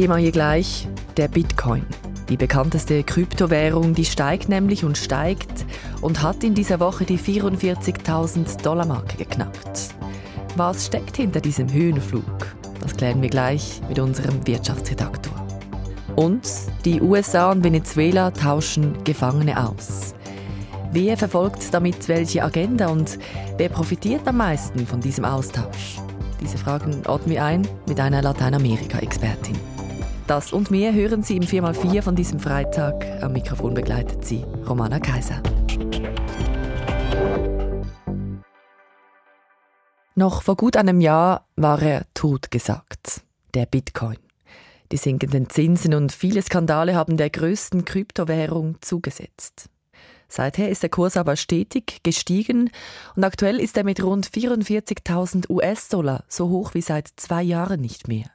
Thema hier gleich, der Bitcoin. Die bekannteste Kryptowährung, die steigt nämlich und steigt und hat in dieser Woche die 44.000 Dollar Marke geknackt. Was steckt hinter diesem Höhenflug? Das klären wir gleich mit unserem Wirtschaftsredaktor. Und die USA und Venezuela tauschen Gefangene aus. Wer verfolgt damit welche Agenda und wer profitiert am meisten von diesem Austausch? Diese Fragen ordnen wir ein mit einer Lateinamerika-Expertin. Das und mehr hören Sie im 4x4 von diesem Freitag. Am Mikrofon begleitet Sie Romana Kaiser. Noch vor gut einem Jahr war er totgesagt, der Bitcoin. Die sinkenden Zinsen und viele Skandale haben der größten Kryptowährung zugesetzt. Seither ist der Kurs aber stetig gestiegen und aktuell ist er mit rund 44.000 US-Dollar so hoch wie seit zwei Jahren nicht mehr.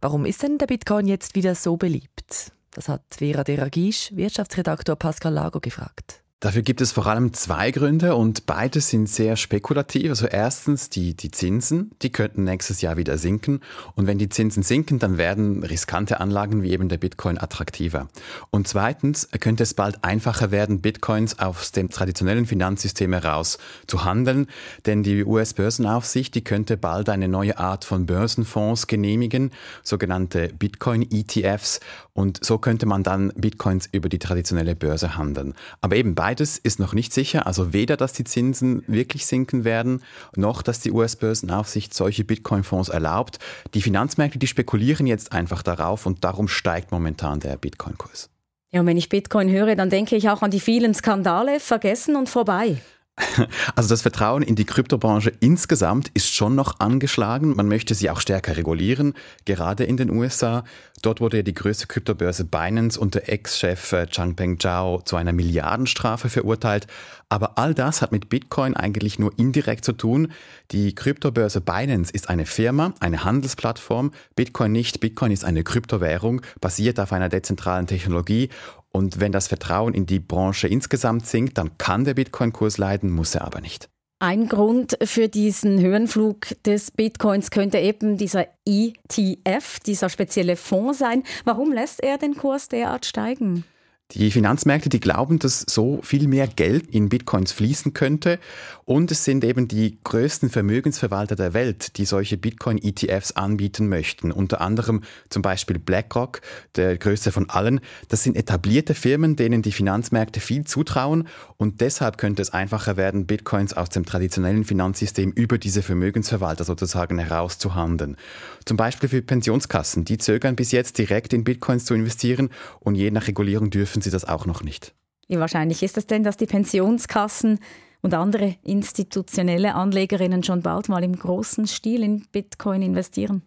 Warum ist denn der Bitcoin jetzt wieder so beliebt? Das hat Vera Deragisch, Wirtschaftsredaktor Pascal Lago gefragt. Dafür gibt es vor allem zwei Gründe und beide sind sehr spekulativ. Also erstens die, die Zinsen, die könnten nächstes Jahr wieder sinken. Und wenn die Zinsen sinken, dann werden riskante Anlagen wie eben der Bitcoin attraktiver. Und zweitens könnte es bald einfacher werden, Bitcoins aus dem traditionellen Finanzsystem heraus zu handeln. Denn die US-Börsenaufsicht, die könnte bald eine neue Art von Börsenfonds genehmigen, sogenannte Bitcoin-ETFs. Und so könnte man dann Bitcoins über die traditionelle Börse handeln. Aber eben beides ist noch nicht sicher. Also weder, dass die Zinsen wirklich sinken werden, noch, dass die US-Börsenaufsicht solche Bitcoin-Fonds erlaubt. Die Finanzmärkte, die spekulieren jetzt einfach darauf und darum steigt momentan der Bitcoin-Kurs. Ja, und wenn ich Bitcoin höre, dann denke ich auch an die vielen Skandale, vergessen und vorbei. Also das Vertrauen in die Kryptobranche insgesamt ist schon noch angeschlagen. Man möchte sie auch stärker regulieren, gerade in den USA. Dort wurde ja die größte Kryptobörse Binance unter Ex-Chef äh, Changpeng Zhao zu einer Milliardenstrafe verurteilt. Aber all das hat mit Bitcoin eigentlich nur indirekt zu tun. Die Kryptobörse Binance ist eine Firma, eine Handelsplattform. Bitcoin nicht. Bitcoin ist eine Kryptowährung, basiert auf einer dezentralen Technologie und wenn das Vertrauen in die Branche insgesamt sinkt, dann kann der Bitcoin-Kurs leiden, muss er aber nicht. Ein Grund für diesen Höhenflug des Bitcoins könnte eben dieser ETF, dieser spezielle Fonds sein. Warum lässt er den Kurs derart steigen? Die Finanzmärkte, die glauben, dass so viel mehr Geld in Bitcoins fließen könnte. Und es sind eben die größten Vermögensverwalter der Welt, die solche Bitcoin-ETFs anbieten möchten. Unter anderem zum Beispiel BlackRock, der größte von allen. Das sind etablierte Firmen, denen die Finanzmärkte viel zutrauen. Und deshalb könnte es einfacher werden, Bitcoins aus dem traditionellen Finanzsystem über diese Vermögensverwalter sozusagen herauszuhandeln. Zum Beispiel für Pensionskassen. Die zögern bis jetzt direkt in Bitcoins zu investieren und je nach Regulierung dürfen dürfen sie das auch noch nicht. Wie wahrscheinlich ist es denn, dass die Pensionskassen und andere institutionelle Anlegerinnen schon bald mal im großen Stil in Bitcoin investieren?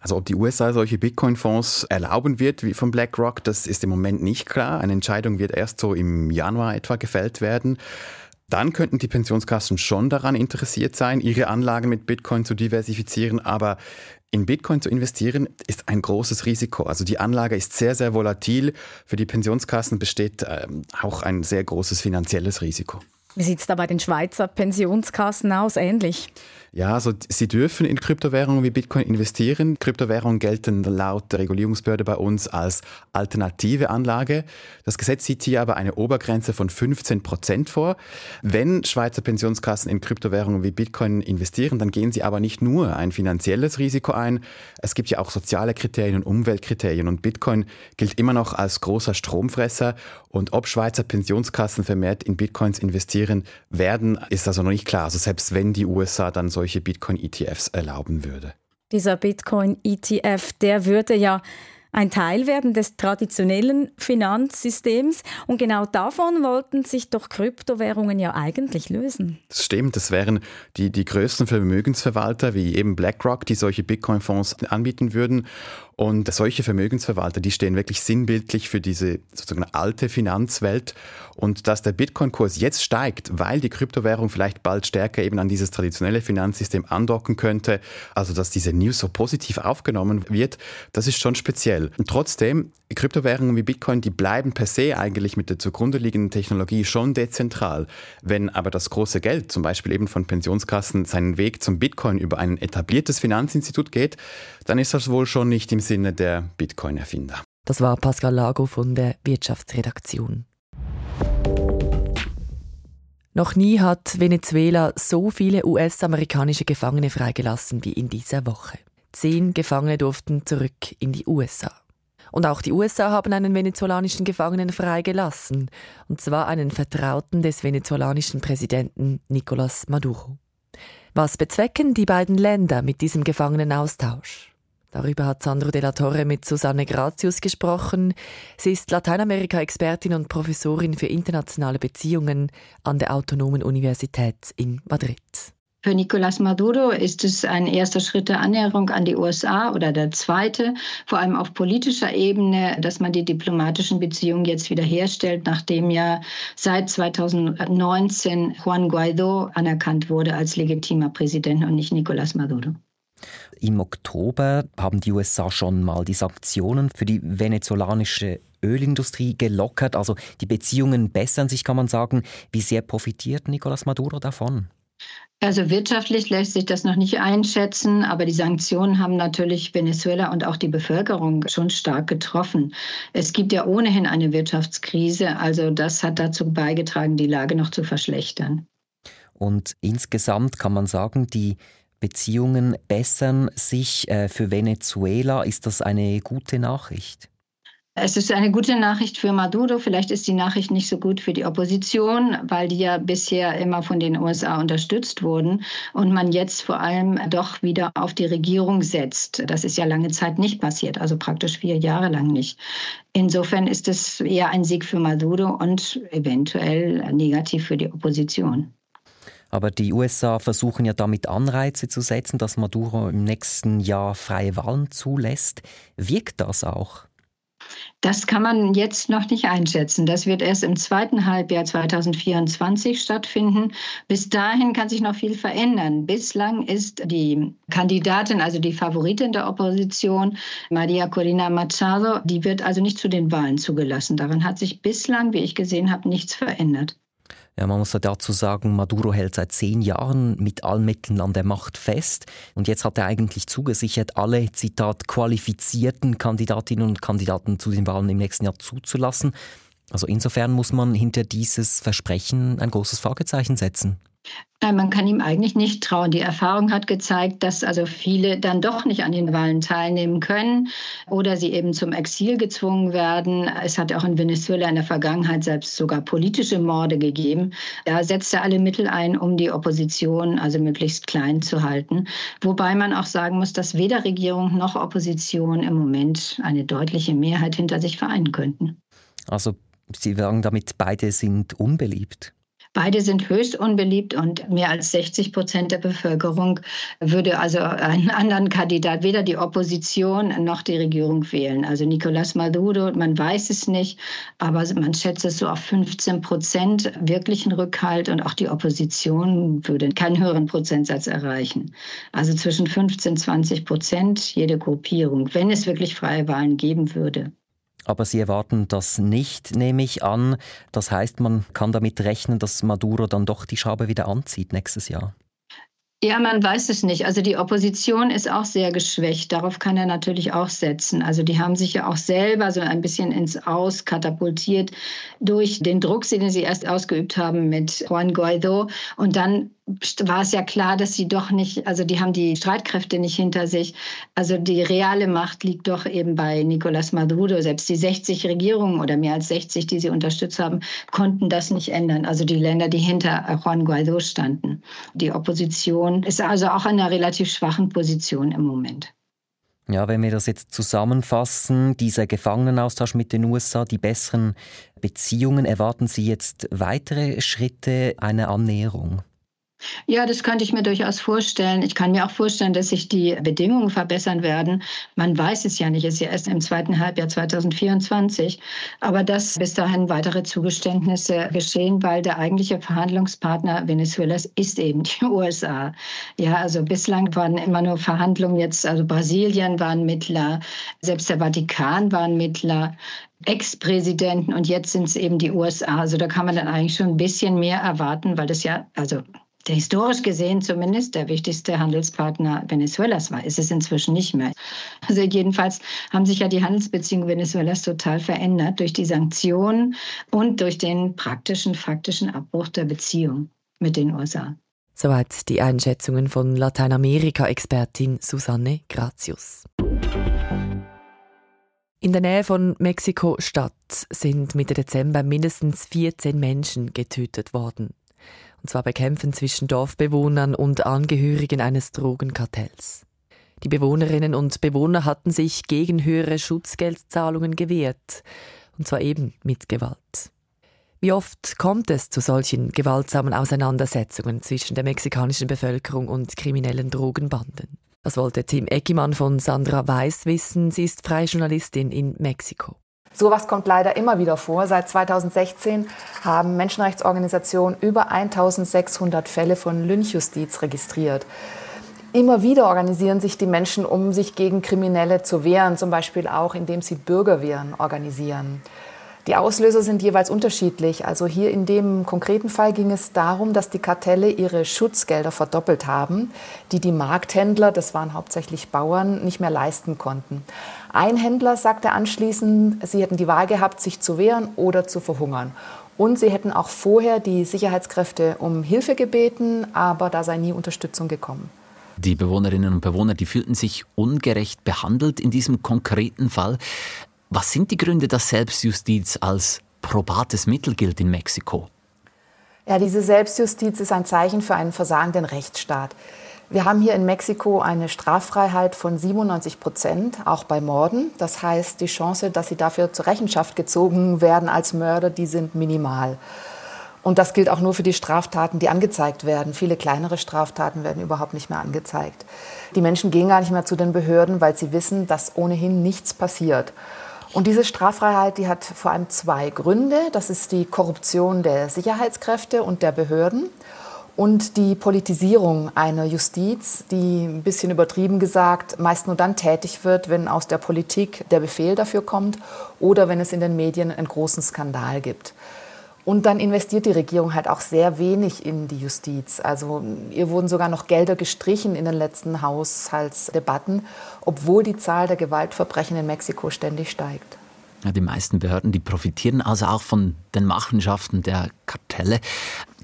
Also ob die USA solche Bitcoin-Fonds erlauben wird wie von BlackRock, das ist im Moment nicht klar. Eine Entscheidung wird erst so im Januar etwa gefällt werden. Dann könnten die Pensionskassen schon daran interessiert sein, ihre Anlagen mit Bitcoin zu diversifizieren, aber in Bitcoin zu investieren ist ein großes Risiko. Also die Anlage ist sehr, sehr volatil. Für die Pensionskassen besteht ähm, auch ein sehr großes finanzielles Risiko. Wie sieht es da bei den Schweizer Pensionskassen aus? Ähnlich? Ja, also sie dürfen in Kryptowährungen wie Bitcoin investieren. Kryptowährungen gelten laut der Regulierungsbehörde bei uns als alternative Anlage. Das Gesetz sieht hier aber eine Obergrenze von 15 Prozent vor. Wenn Schweizer Pensionskassen in Kryptowährungen wie Bitcoin investieren, dann gehen sie aber nicht nur ein finanzielles Risiko ein. Es gibt ja auch soziale Kriterien und Umweltkriterien und Bitcoin gilt immer noch als großer Stromfresser. Und ob Schweizer Pensionskassen vermehrt in Bitcoins investieren werden, ist also noch nicht klar. Also selbst wenn die USA dann solche solche Bitcoin-ETFs erlauben würde. Dieser Bitcoin-ETF, der würde ja ein Teil werden des traditionellen Finanzsystems. Und genau davon wollten sich doch Kryptowährungen ja eigentlich lösen. Das stimmt, das wären die, die größten Vermögensverwalter wie eben BlackRock, die solche Bitcoin-Fonds anbieten würden. Und solche Vermögensverwalter, die stehen wirklich sinnbildlich für diese sozusagen alte Finanzwelt. Und dass der Bitcoin-Kurs jetzt steigt, weil die Kryptowährung vielleicht bald stärker eben an dieses traditionelle Finanzsystem andocken könnte, also dass diese News so positiv aufgenommen wird, das ist schon speziell. Und trotzdem, Kryptowährungen wie Bitcoin, die bleiben per se eigentlich mit der zugrunde liegenden Technologie schon dezentral. Wenn aber das große Geld, zum Beispiel eben von Pensionskassen, seinen Weg zum Bitcoin über ein etabliertes Finanzinstitut geht, dann ist das wohl schon nicht im Sinne der Bitcoin-Erfinder. Das war Pascal Lago von der Wirtschaftsredaktion. Noch nie hat Venezuela so viele US-amerikanische Gefangene freigelassen wie in dieser Woche. Zehn Gefangene durften zurück in die USA. Und auch die USA haben einen venezolanischen Gefangenen freigelassen, und zwar einen Vertrauten des venezolanischen Präsidenten Nicolás Maduro. Was bezwecken die beiden Länder mit diesem Gefangenenaustausch? Darüber hat Sandro de la Torre mit Susanne Gratius gesprochen. Sie ist Lateinamerika-Expertin und Professorin für internationale Beziehungen an der Autonomen Universität in Madrid. Für Nicolás Maduro ist es ein erster Schritt der Annäherung an die USA oder der zweite, vor allem auf politischer Ebene, dass man die diplomatischen Beziehungen jetzt wiederherstellt, nachdem ja seit 2019 Juan Guaido anerkannt wurde als legitimer Präsident und nicht Nicolás Maduro. Im Oktober haben die USA schon mal die Sanktionen für die venezolanische Ölindustrie gelockert. Also die Beziehungen bessern sich, kann man sagen. Wie sehr profitiert Nicolás Maduro davon? Also wirtschaftlich lässt sich das noch nicht einschätzen, aber die Sanktionen haben natürlich Venezuela und auch die Bevölkerung schon stark getroffen. Es gibt ja ohnehin eine Wirtschaftskrise, also das hat dazu beigetragen, die Lage noch zu verschlechtern. Und insgesamt kann man sagen, die Beziehungen bessern sich äh, für Venezuela. Ist das eine gute Nachricht? Es ist eine gute Nachricht für Maduro. Vielleicht ist die Nachricht nicht so gut für die Opposition, weil die ja bisher immer von den USA unterstützt wurden und man jetzt vor allem doch wieder auf die Regierung setzt. Das ist ja lange Zeit nicht passiert, also praktisch vier Jahre lang nicht. Insofern ist es eher ein Sieg für Maduro und eventuell negativ für die Opposition. Aber die USA versuchen ja damit Anreize zu setzen, dass Maduro im nächsten Jahr freie Wahlen zulässt. Wirkt das auch? Das kann man jetzt noch nicht einschätzen. Das wird erst im zweiten Halbjahr 2024 stattfinden. Bis dahin kann sich noch viel verändern. Bislang ist die Kandidatin, also die Favoritin der Opposition, Maria Corina Machado, die wird also nicht zu den Wahlen zugelassen. Daran hat sich bislang, wie ich gesehen habe, nichts verändert. Ja, man muss dazu sagen, Maduro hält seit zehn Jahren mit allen Mitteln an der Macht fest. Und jetzt hat er eigentlich zugesichert, alle, Zitat, qualifizierten Kandidatinnen und Kandidaten zu den Wahlen im nächsten Jahr zuzulassen. Also insofern muss man hinter dieses Versprechen ein großes Fragezeichen setzen. Man kann ihm eigentlich nicht trauen. Die Erfahrung hat gezeigt, dass also viele dann doch nicht an den Wahlen teilnehmen können oder sie eben zum Exil gezwungen werden. Es hat auch in Venezuela in der Vergangenheit selbst sogar politische Morde gegeben. Da setzt er alle Mittel ein, um die Opposition also möglichst klein zu halten. Wobei man auch sagen muss, dass weder Regierung noch Opposition im Moment eine deutliche Mehrheit hinter sich vereinen könnten. Also Sie sagen damit, beide sind unbeliebt. Beide sind höchst unbeliebt und mehr als 60 Prozent der Bevölkerung würde also einen anderen Kandidat, weder die Opposition noch die Regierung wählen. Also Nicolás Maduro, man weiß es nicht, aber man schätzt es so auf 15 Prozent wirklichen Rückhalt und auch die Opposition würde keinen höheren Prozentsatz erreichen. Also zwischen 15 und 20 Prozent jede Gruppierung, wenn es wirklich freie Wahlen geben würde. Aber Sie erwarten das nicht, nehme ich an. Das heißt, man kann damit rechnen, dass Maduro dann doch die Schabe wieder anzieht nächstes Jahr. Ja, man weiß es nicht. Also die Opposition ist auch sehr geschwächt. Darauf kann er natürlich auch setzen. Also die haben sich ja auch selber so ein bisschen ins Aus katapultiert durch den Druck, den sie erst ausgeübt haben mit Juan Guaido. Und dann war es ja klar, dass sie doch nicht, also die haben die Streitkräfte nicht hinter sich. Also die reale Macht liegt doch eben bei Nicolás Maduro. Selbst die 60 Regierungen oder mehr als 60, die sie unterstützt haben, konnten das nicht ändern. Also die Länder, die hinter Juan Guaido standen. Die Opposition ist also auch in einer relativ schwachen Position im Moment. Ja, wenn wir das jetzt zusammenfassen, dieser Gefangenenaustausch mit den USA, die besseren Beziehungen, erwarten Sie jetzt weitere Schritte einer Annäherung? Ja, das könnte ich mir durchaus vorstellen. Ich kann mir auch vorstellen, dass sich die Bedingungen verbessern werden. Man weiß es ja nicht, es ist ja erst im zweiten Halbjahr 2024. Aber dass bis dahin weitere Zugeständnisse geschehen, weil der eigentliche Verhandlungspartner Venezuelas ist eben die USA. Ja, also bislang waren immer nur Verhandlungen jetzt, also Brasilien waren Mittler, selbst der Vatikan waren Mittler. Ex-Präsidenten und jetzt sind es eben die USA. Also da kann man dann eigentlich schon ein bisschen mehr erwarten, weil das ja, also historisch gesehen zumindest der wichtigste Handelspartner Venezuelas war. Ist es inzwischen nicht mehr. Also jedenfalls haben sich ja die Handelsbeziehungen Venezuelas total verändert durch die Sanktionen und durch den praktischen, faktischen Abbruch der Beziehung mit den USA. Soweit die Einschätzungen von Lateinamerika-Expertin Susanne Gratius. In der Nähe von Mexiko-Stadt sind Mitte Dezember mindestens 14 Menschen getötet worden. Und zwar bei Kämpfen zwischen Dorfbewohnern und Angehörigen eines Drogenkartells. Die Bewohnerinnen und Bewohner hatten sich gegen höhere Schutzgeldzahlungen gewehrt. Und zwar eben mit Gewalt. Wie oft kommt es zu solchen gewaltsamen Auseinandersetzungen zwischen der mexikanischen Bevölkerung und kriminellen Drogenbanden? Das wollte Tim Eckimann von Sandra Weiß wissen. Sie ist freie Journalistin in Mexiko. Sowas kommt leider immer wieder vor. Seit 2016 haben Menschenrechtsorganisationen über 1600 Fälle von Lynchjustiz registriert. Immer wieder organisieren sich die Menschen, um sich gegen Kriminelle zu wehren, zum Beispiel auch indem sie Bürgerwehren organisieren. Die Auslöser sind jeweils unterschiedlich. Also hier in dem konkreten Fall ging es darum, dass die Kartelle ihre Schutzgelder verdoppelt haben, die die Markthändler, das waren hauptsächlich Bauern, nicht mehr leisten konnten. Ein Händler sagte anschließend, sie hätten die Wahl gehabt, sich zu wehren oder zu verhungern. Und sie hätten auch vorher die Sicherheitskräfte um Hilfe gebeten, aber da sei nie Unterstützung gekommen. Die Bewohnerinnen und Bewohner, die fühlten sich ungerecht behandelt in diesem konkreten Fall. Was sind die Gründe, dass Selbstjustiz als probates Mittel gilt in Mexiko? Ja, diese Selbstjustiz ist ein Zeichen für einen versagenden Rechtsstaat. Wir haben hier in Mexiko eine Straffreiheit von 97 Prozent, auch bei Morden. Das heißt, die Chance, dass sie dafür zur Rechenschaft gezogen werden als Mörder, die sind minimal. Und das gilt auch nur für die Straftaten, die angezeigt werden. Viele kleinere Straftaten werden überhaupt nicht mehr angezeigt. Die Menschen gehen gar nicht mehr zu den Behörden, weil sie wissen, dass ohnehin nichts passiert. Und diese Straffreiheit, die hat vor allem zwei Gründe. Das ist die Korruption der Sicherheitskräfte und der Behörden und die Politisierung einer Justiz, die ein bisschen übertrieben gesagt meist nur dann tätig wird, wenn aus der Politik der Befehl dafür kommt oder wenn es in den Medien einen großen Skandal gibt. Und dann investiert die Regierung halt auch sehr wenig in die Justiz. Also ihr wurden sogar noch Gelder gestrichen in den letzten Haushaltsdebatten, obwohl die Zahl der Gewaltverbrechen in Mexiko ständig steigt. Ja, die meisten Behörden, die profitieren also auch von den Machenschaften der Kartelle.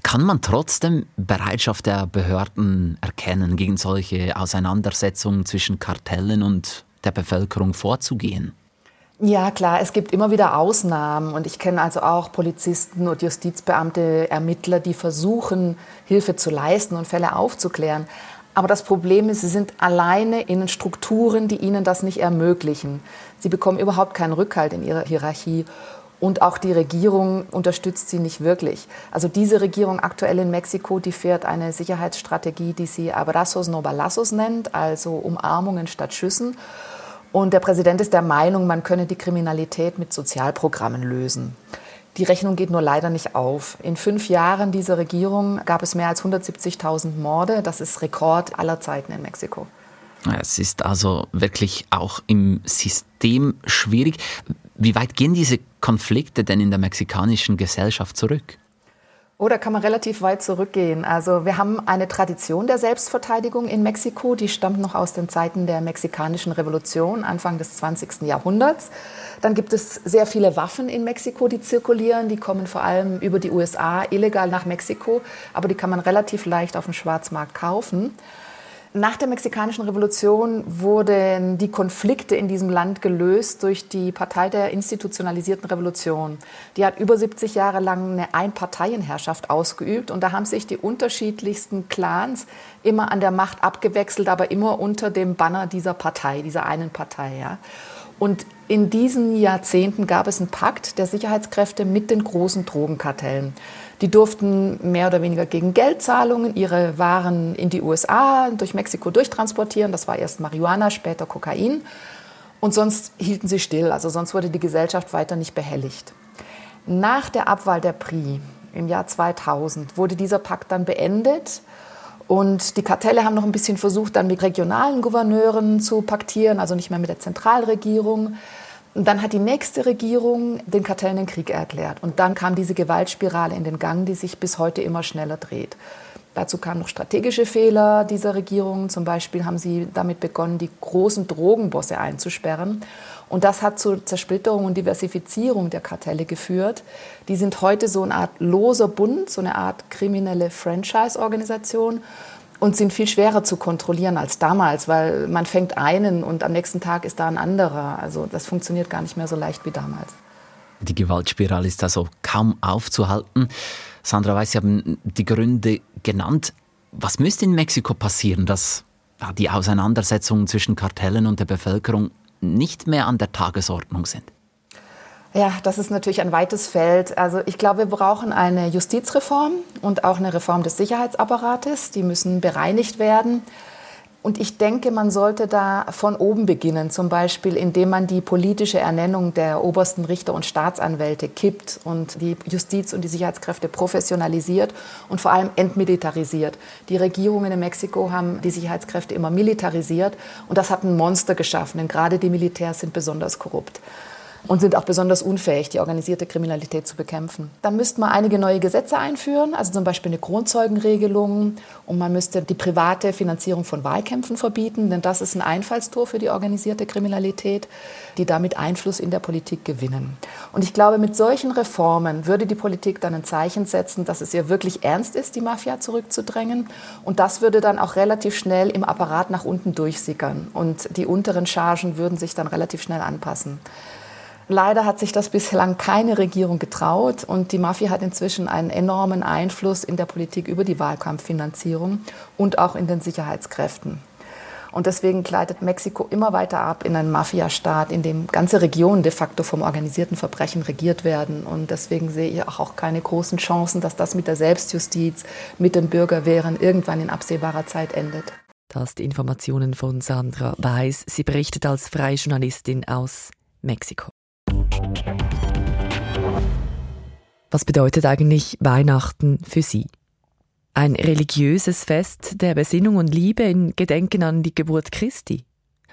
Kann man trotzdem Bereitschaft der Behörden erkennen, gegen solche Auseinandersetzungen zwischen Kartellen und der Bevölkerung vorzugehen? Ja, klar, es gibt immer wieder Ausnahmen und ich kenne also auch Polizisten und Justizbeamte, Ermittler, die versuchen, Hilfe zu leisten und Fälle aufzuklären. Aber das Problem ist, sie sind alleine in Strukturen, die ihnen das nicht ermöglichen. Sie bekommen überhaupt keinen Rückhalt in ihrer Hierarchie und auch die Regierung unterstützt sie nicht wirklich. Also diese Regierung aktuell in Mexiko, die fährt eine Sicherheitsstrategie, die sie Abrazos no balazos nennt, also Umarmungen statt Schüssen. Und der Präsident ist der Meinung, man könne die Kriminalität mit Sozialprogrammen lösen. Die Rechnung geht nur leider nicht auf. In fünf Jahren dieser Regierung gab es mehr als 170.000 Morde. Das ist Rekord aller Zeiten in Mexiko. Es ist also wirklich auch im System schwierig. Wie weit gehen diese Konflikte denn in der mexikanischen Gesellschaft zurück? Da kann man relativ weit zurückgehen. Also wir haben eine Tradition der Selbstverteidigung in Mexiko, die stammt noch aus den Zeiten der mexikanischen Revolution, Anfang des 20. Jahrhunderts. Dann gibt es sehr viele Waffen in Mexiko, die zirkulieren. Die kommen vor allem über die USA illegal nach Mexiko, aber die kann man relativ leicht auf dem Schwarzmarkt kaufen. Nach der mexikanischen Revolution wurden die Konflikte in diesem Land gelöst durch die Partei der institutionalisierten Revolution. Die hat über 70 Jahre lang eine Einparteienherrschaft ausgeübt und da haben sich die unterschiedlichsten Clans immer an der Macht abgewechselt, aber immer unter dem Banner dieser Partei, dieser einen Partei. Ja. Und in diesen Jahrzehnten gab es einen Pakt der Sicherheitskräfte mit den großen Drogenkartellen. Die durften mehr oder weniger gegen Geldzahlungen ihre Waren in die USA, durch Mexiko durchtransportieren. Das war erst Marihuana, später Kokain. Und sonst hielten sie still, also sonst wurde die Gesellschaft weiter nicht behelligt. Nach der Abwahl der PRI im Jahr 2000 wurde dieser Pakt dann beendet. Und die Kartelle haben noch ein bisschen versucht, dann mit regionalen Gouverneuren zu paktieren, also nicht mehr mit der Zentralregierung. Und dann hat die nächste Regierung den Kartellen den Krieg erklärt. Und dann kam diese Gewaltspirale in den Gang, die sich bis heute immer schneller dreht. Dazu kamen noch strategische Fehler dieser Regierung. Zum Beispiel haben sie damit begonnen, die großen Drogenbosse einzusperren. Und das hat zur Zersplitterung und Diversifizierung der Kartelle geführt. Die sind heute so eine Art loser Bund, so eine Art kriminelle Franchise-Organisation und sind viel schwerer zu kontrollieren als damals, weil man fängt einen und am nächsten Tag ist da ein anderer. Also das funktioniert gar nicht mehr so leicht wie damals. Die Gewaltspirale ist also kaum aufzuhalten. Sandra Weiß, Sie haben die Gründe genannt. Was müsste in Mexiko passieren, dass die Auseinandersetzungen zwischen Kartellen und der Bevölkerung nicht mehr an der Tagesordnung sind? Ja, das ist natürlich ein weites Feld. Also ich glaube, wir brauchen eine Justizreform und auch eine Reform des Sicherheitsapparates. Die müssen bereinigt werden. Und ich denke, man sollte da von oben beginnen, zum Beispiel indem man die politische Ernennung der obersten Richter und Staatsanwälte kippt und die Justiz und die Sicherheitskräfte professionalisiert und vor allem entmilitarisiert. Die Regierungen in Mexiko haben die Sicherheitskräfte immer militarisiert und das hat ein Monster geschaffen, denn gerade die Militärs sind besonders korrupt und sind auch besonders unfähig, die organisierte Kriminalität zu bekämpfen. Dann müsste man einige neue Gesetze einführen, also zum Beispiel eine Grundzeugenregelung und man müsste die private Finanzierung von Wahlkämpfen verbieten, denn das ist ein Einfallstor für die organisierte Kriminalität, die damit Einfluss in der Politik gewinnen. Und ich glaube, mit solchen Reformen würde die Politik dann ein Zeichen setzen, dass es ihr wirklich ernst ist, die Mafia zurückzudrängen. Und das würde dann auch relativ schnell im Apparat nach unten durchsickern und die unteren Chargen würden sich dann relativ schnell anpassen. Leider hat sich das bislang keine Regierung getraut und die Mafia hat inzwischen einen enormen Einfluss in der Politik über die Wahlkampffinanzierung und auch in den Sicherheitskräften. Und deswegen gleitet Mexiko immer weiter ab in einen Mafiastaat, in dem ganze Regionen de facto vom organisierten Verbrechen regiert werden. Und deswegen sehe ich auch keine großen Chancen, dass das mit der Selbstjustiz, mit den Bürgerwehren irgendwann in absehbarer Zeit endet. Das die Informationen von Sandra Weiß. Sie berichtet als freie Journalistin aus Mexiko. Was bedeutet eigentlich Weihnachten für Sie? Ein religiöses Fest der Besinnung und Liebe in Gedenken an die Geburt Christi?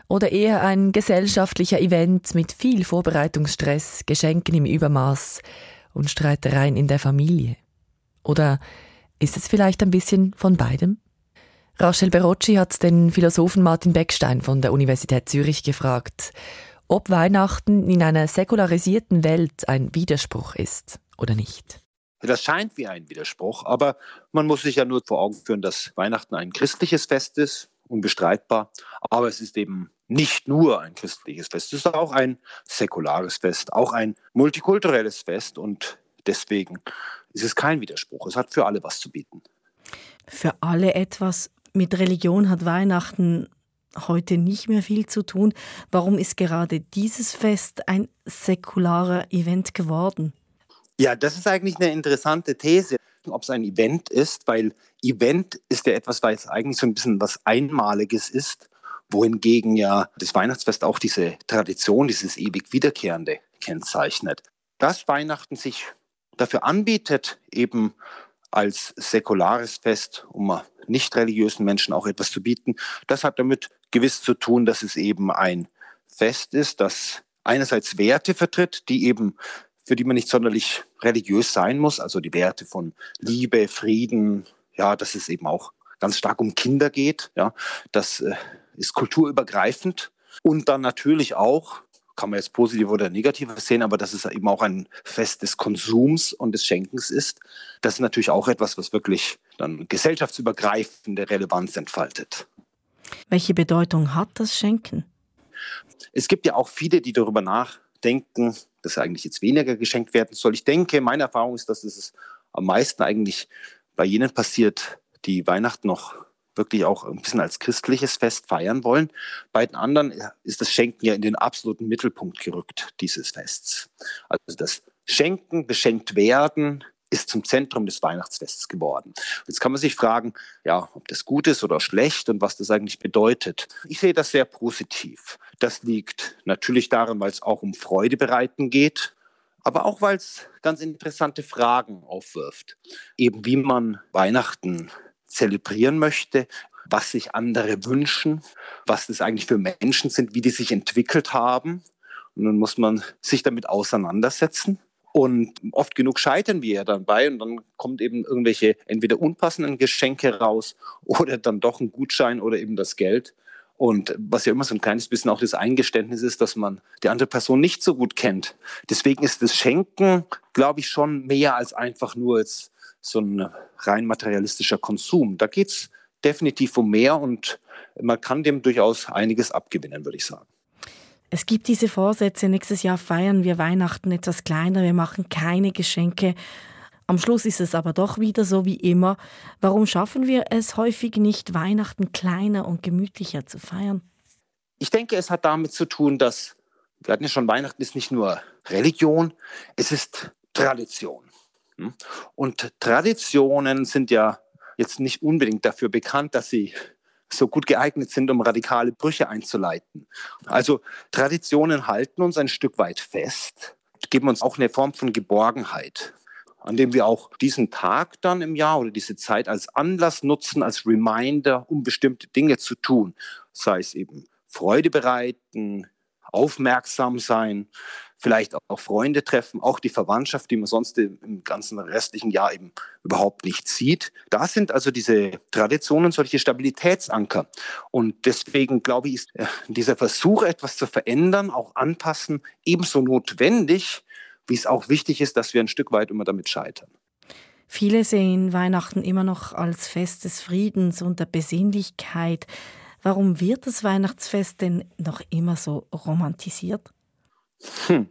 Oder eher ein gesellschaftlicher Event mit viel Vorbereitungsstress, Geschenken im Übermaß und Streitereien in der Familie? Oder ist es vielleicht ein bisschen von beidem? Rachel Berocci hat den Philosophen Martin Beckstein von der Universität Zürich gefragt, ob Weihnachten in einer säkularisierten Welt ein Widerspruch ist oder nicht. Das scheint wie ein Widerspruch, aber man muss sich ja nur vor Augen führen, dass Weihnachten ein christliches Fest ist, unbestreitbar. Aber es ist eben nicht nur ein christliches Fest, es ist auch ein säkulares Fest, auch ein multikulturelles Fest und deswegen ist es kein Widerspruch. Es hat für alle was zu bieten. Für alle etwas. Mit Religion hat Weihnachten heute nicht mehr viel zu tun. Warum ist gerade dieses Fest ein säkularer Event geworden? Ja, das ist eigentlich eine interessante These, ob es ein Event ist, weil Event ist ja etwas, weil es eigentlich so ein bisschen was Einmaliges ist, wohingegen ja das Weihnachtsfest auch diese Tradition, dieses ewig Wiederkehrende kennzeichnet. Dass Weihnachten sich dafür anbietet, eben als säkulares Fest, um nicht religiösen Menschen auch etwas zu bieten, das hat damit gewiss zu tun, dass es eben ein Fest ist, das einerseits Werte vertritt, die eben für die man nicht sonderlich religiös sein muss, also die Werte von Liebe, Frieden, ja, dass es eben auch ganz stark um Kinder geht, ja, das äh, ist kulturübergreifend und dann natürlich auch kann man jetzt positiv oder negativ sehen, aber dass es eben auch ein Fest des Konsums und des Schenkens ist, das ist natürlich auch etwas, was wirklich dann gesellschaftsübergreifende Relevanz entfaltet. Welche Bedeutung hat das Schenken? Es gibt ja auch viele, die darüber nachdenken, dass eigentlich jetzt weniger geschenkt werden soll. Ich denke, meine Erfahrung ist, dass es am meisten eigentlich bei jenen passiert, die Weihnachten noch wirklich auch ein bisschen als christliches Fest feiern wollen. Bei den anderen ist das Schenken ja in den absoluten Mittelpunkt gerückt dieses Fests. Also das Schenken, beschenkt werden, ist zum Zentrum des Weihnachtsfests geworden. Jetzt kann man sich fragen, ja, ob das gut ist oder schlecht und was das eigentlich bedeutet. Ich sehe das sehr positiv. Das liegt natürlich daran, weil es auch um Freude bereiten geht, aber auch weil es ganz interessante Fragen aufwirft. Eben wie man Weihnachten zelebrieren möchte, was sich andere wünschen, was das eigentlich für Menschen sind, wie die sich entwickelt haben. Und dann muss man sich damit auseinandersetzen Und oft genug scheitern wir ja dabei und dann kommt eben irgendwelche entweder unpassenden Geschenke raus oder dann doch ein Gutschein oder eben das Geld. Und was ja immer so ein kleines bisschen auch das Eingeständnis ist, dass man die andere Person nicht so gut kennt. Deswegen ist das Schenken, glaube ich, schon mehr als einfach nur jetzt so ein rein materialistischer Konsum. Da geht es definitiv um mehr und man kann dem durchaus einiges abgewinnen, würde ich sagen. Es gibt diese Vorsätze, nächstes Jahr feiern wir Weihnachten etwas kleiner, wir machen keine Geschenke. Am Schluss ist es aber doch wieder so wie immer. Warum schaffen wir es häufig nicht, Weihnachten kleiner und gemütlicher zu feiern? Ich denke, es hat damit zu tun, dass, wir hatten ja schon, Weihnachten ist nicht nur Religion, es ist Tradition. Hm? Und Traditionen sind ja jetzt nicht unbedingt dafür bekannt, dass sie so gut geeignet sind, um radikale Brüche einzuleiten. Also Traditionen halten uns ein Stück weit fest, geben uns auch eine Form von Geborgenheit, an dem wir auch diesen Tag dann im Jahr oder diese Zeit als Anlass nutzen, als Reminder, um bestimmte Dinge zu tun. Sei es eben Freude bereiten, aufmerksam sein, vielleicht auch Freunde treffen, auch die Verwandtschaft, die man sonst im ganzen restlichen Jahr eben überhaupt nicht sieht. Da sind also diese Traditionen solche Stabilitätsanker. Und deswegen glaube ich, ist äh, dieser Versuch, etwas zu verändern, auch anpassen, ebenso notwendig, wie es auch wichtig ist, dass wir ein Stück weit immer damit scheitern. Viele sehen Weihnachten immer noch als Fest des Friedens und der Besinnlichkeit. Warum wird das Weihnachtsfest denn noch immer so romantisiert? Hm.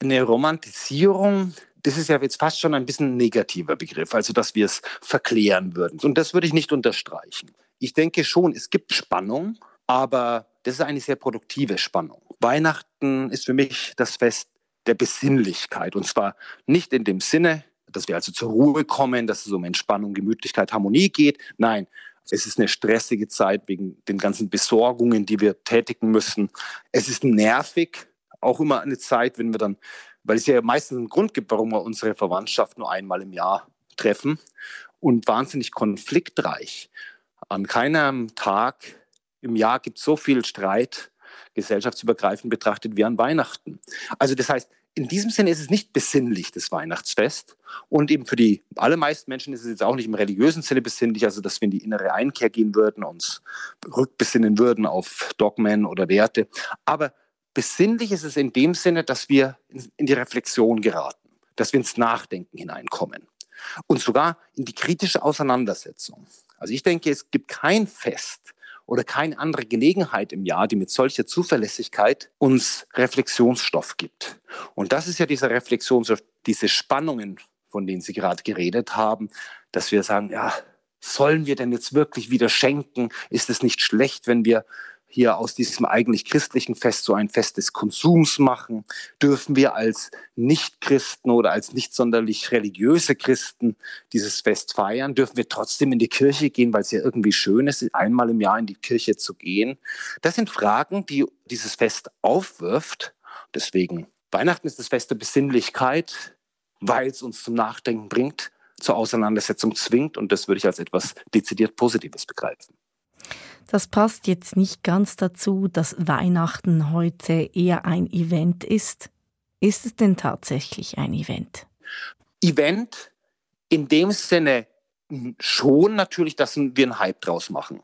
Eine Romantisierung, das ist ja jetzt fast schon ein bisschen ein negativer Begriff, also dass wir es verklären würden. Und das würde ich nicht unterstreichen. Ich denke schon, es gibt Spannung, aber das ist eine sehr produktive Spannung. Weihnachten ist für mich das Fest der Besinnlichkeit. Und zwar nicht in dem Sinne, dass wir also zur Ruhe kommen, dass es um Entspannung, Gemütlichkeit, Harmonie geht. Nein, es ist eine stressige Zeit wegen den ganzen Besorgungen, die wir tätigen müssen. Es ist nervig, auch immer eine Zeit, wenn wir dann, weil es ja meistens einen Grund gibt, warum wir unsere Verwandtschaft nur einmal im Jahr treffen und wahnsinnig konfliktreich. An keinem Tag im Jahr gibt es so viel Streit, gesellschaftsübergreifend betrachtet, wie an Weihnachten. Also das heißt, in diesem Sinne ist es nicht besinnlich, das Weihnachtsfest. Und eben für die allermeisten Menschen ist es jetzt auch nicht im religiösen Sinne besinnlich, also dass wir in die innere Einkehr gehen würden, uns rückbesinnen würden auf Dogmen oder Werte. Aber besinnlich ist es in dem Sinne, dass wir in die Reflexion geraten, dass wir ins Nachdenken hineinkommen und sogar in die kritische Auseinandersetzung. Also ich denke, es gibt kein Fest, oder keine andere Gelegenheit im Jahr, die mit solcher Zuverlässigkeit uns Reflexionsstoff gibt. Und das ist ja dieser Reflexionsstoff, diese Spannungen, von denen Sie gerade geredet haben, dass wir sagen, ja, sollen wir denn jetzt wirklich wieder schenken? Ist es nicht schlecht, wenn wir hier aus diesem eigentlich christlichen Fest so ein Fest des Konsums machen? Dürfen wir als Nicht-Christen oder als nicht sonderlich religiöse Christen dieses Fest feiern? Dürfen wir trotzdem in die Kirche gehen, weil es ja irgendwie schön ist, einmal im Jahr in die Kirche zu gehen? Das sind Fragen, die dieses Fest aufwirft. Deswegen, Weihnachten ist das Fest der Besinnlichkeit, weil es uns zum Nachdenken bringt, zur Auseinandersetzung zwingt und das würde ich als etwas dezidiert Positives begreifen. Das passt jetzt nicht ganz dazu, dass Weihnachten heute eher ein Event ist. Ist es denn tatsächlich ein Event? Event in dem Sinne schon natürlich, dass wir einen Hype draus machen.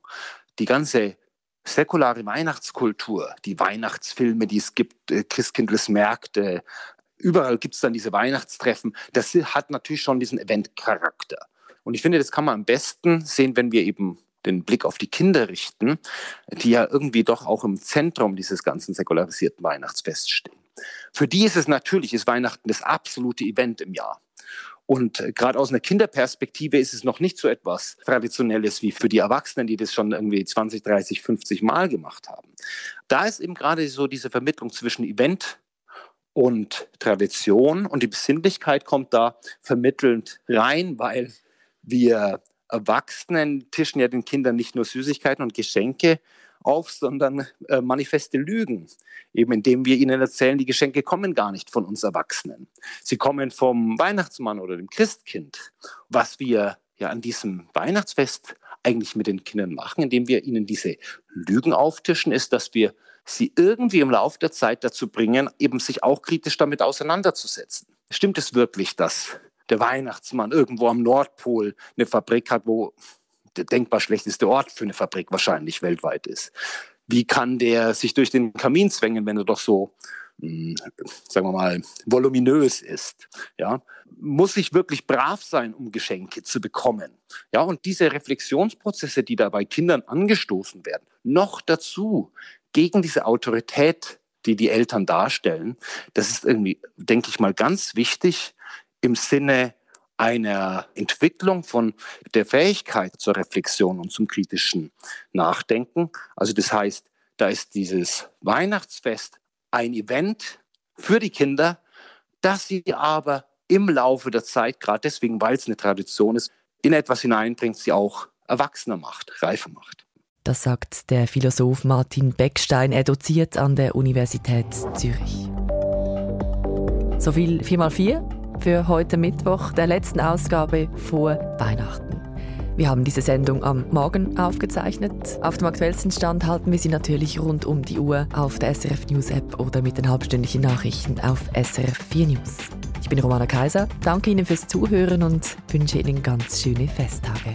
Die ganze säkulare Weihnachtskultur, die Weihnachtsfilme, die es gibt, äh, Christkindlesmärkte, überall gibt es dann diese Weihnachtstreffen. Das hat natürlich schon diesen Eventcharakter. Und ich finde, das kann man am besten sehen, wenn wir eben den Blick auf die Kinder richten, die ja irgendwie doch auch im Zentrum dieses ganzen säkularisierten Weihnachtsfests stehen. Für die ist es natürlich, ist Weihnachten das absolute Event im Jahr. Und äh, gerade aus einer Kinderperspektive ist es noch nicht so etwas Traditionelles wie für die Erwachsenen, die das schon irgendwie 20, 30, 50 Mal gemacht haben. Da ist eben gerade so diese Vermittlung zwischen Event und Tradition und die Besinnlichkeit kommt da vermittelnd rein, weil wir Erwachsenen tischen ja den Kindern nicht nur Süßigkeiten und Geschenke auf, sondern äh, manifeste Lügen, eben indem wir ihnen erzählen, die Geschenke kommen gar nicht von uns Erwachsenen. Sie kommen vom Weihnachtsmann oder dem Christkind. Was wir ja an diesem Weihnachtsfest eigentlich mit den Kindern machen, indem wir ihnen diese Lügen auftischen, ist, dass wir sie irgendwie im Laufe der Zeit dazu bringen, eben sich auch kritisch damit auseinanderzusetzen. stimmt es wirklich, dass der Weihnachtsmann irgendwo am Nordpol eine Fabrik hat, wo der denkbar schlechteste Ort für eine Fabrik wahrscheinlich weltweit ist? Wie kann der sich durch den Kamin zwängen, wenn er doch so hm, sagen wir mal, voluminös ist. Ja, muss ich wirklich brav sein, um Geschenke zu bekommen. Ja, und diese Reflexionsprozesse, die da bei Kindern angestoßen werden, noch dazu gegen diese Autorität, die die Eltern darstellen, das ist irgendwie, denke ich mal, ganz wichtig im Sinne einer Entwicklung von der Fähigkeit zur Reflexion und zum kritischen Nachdenken. Also das heißt, da ist dieses Weihnachtsfest ein Event für die Kinder, das sie aber im Laufe der Zeit, gerade deswegen, weil es eine Tradition ist, in etwas hineinbringt, sie auch erwachsener macht, reifer macht. Das sagt der Philosoph Martin Beckstein. Er doziert an der Universität Zürich. So viel 4x4 für heute Mittwoch, der letzten Ausgabe vor Weihnachten. Wir haben diese Sendung am Morgen aufgezeichnet. Auf dem aktuellsten Stand halten wir Sie natürlich rund um die Uhr auf der SRF News App oder mit den halbstündlichen Nachrichten auf SRF 4 News. Ich bin Romana Kaiser, danke Ihnen fürs Zuhören und wünsche Ihnen ganz schöne Festtage.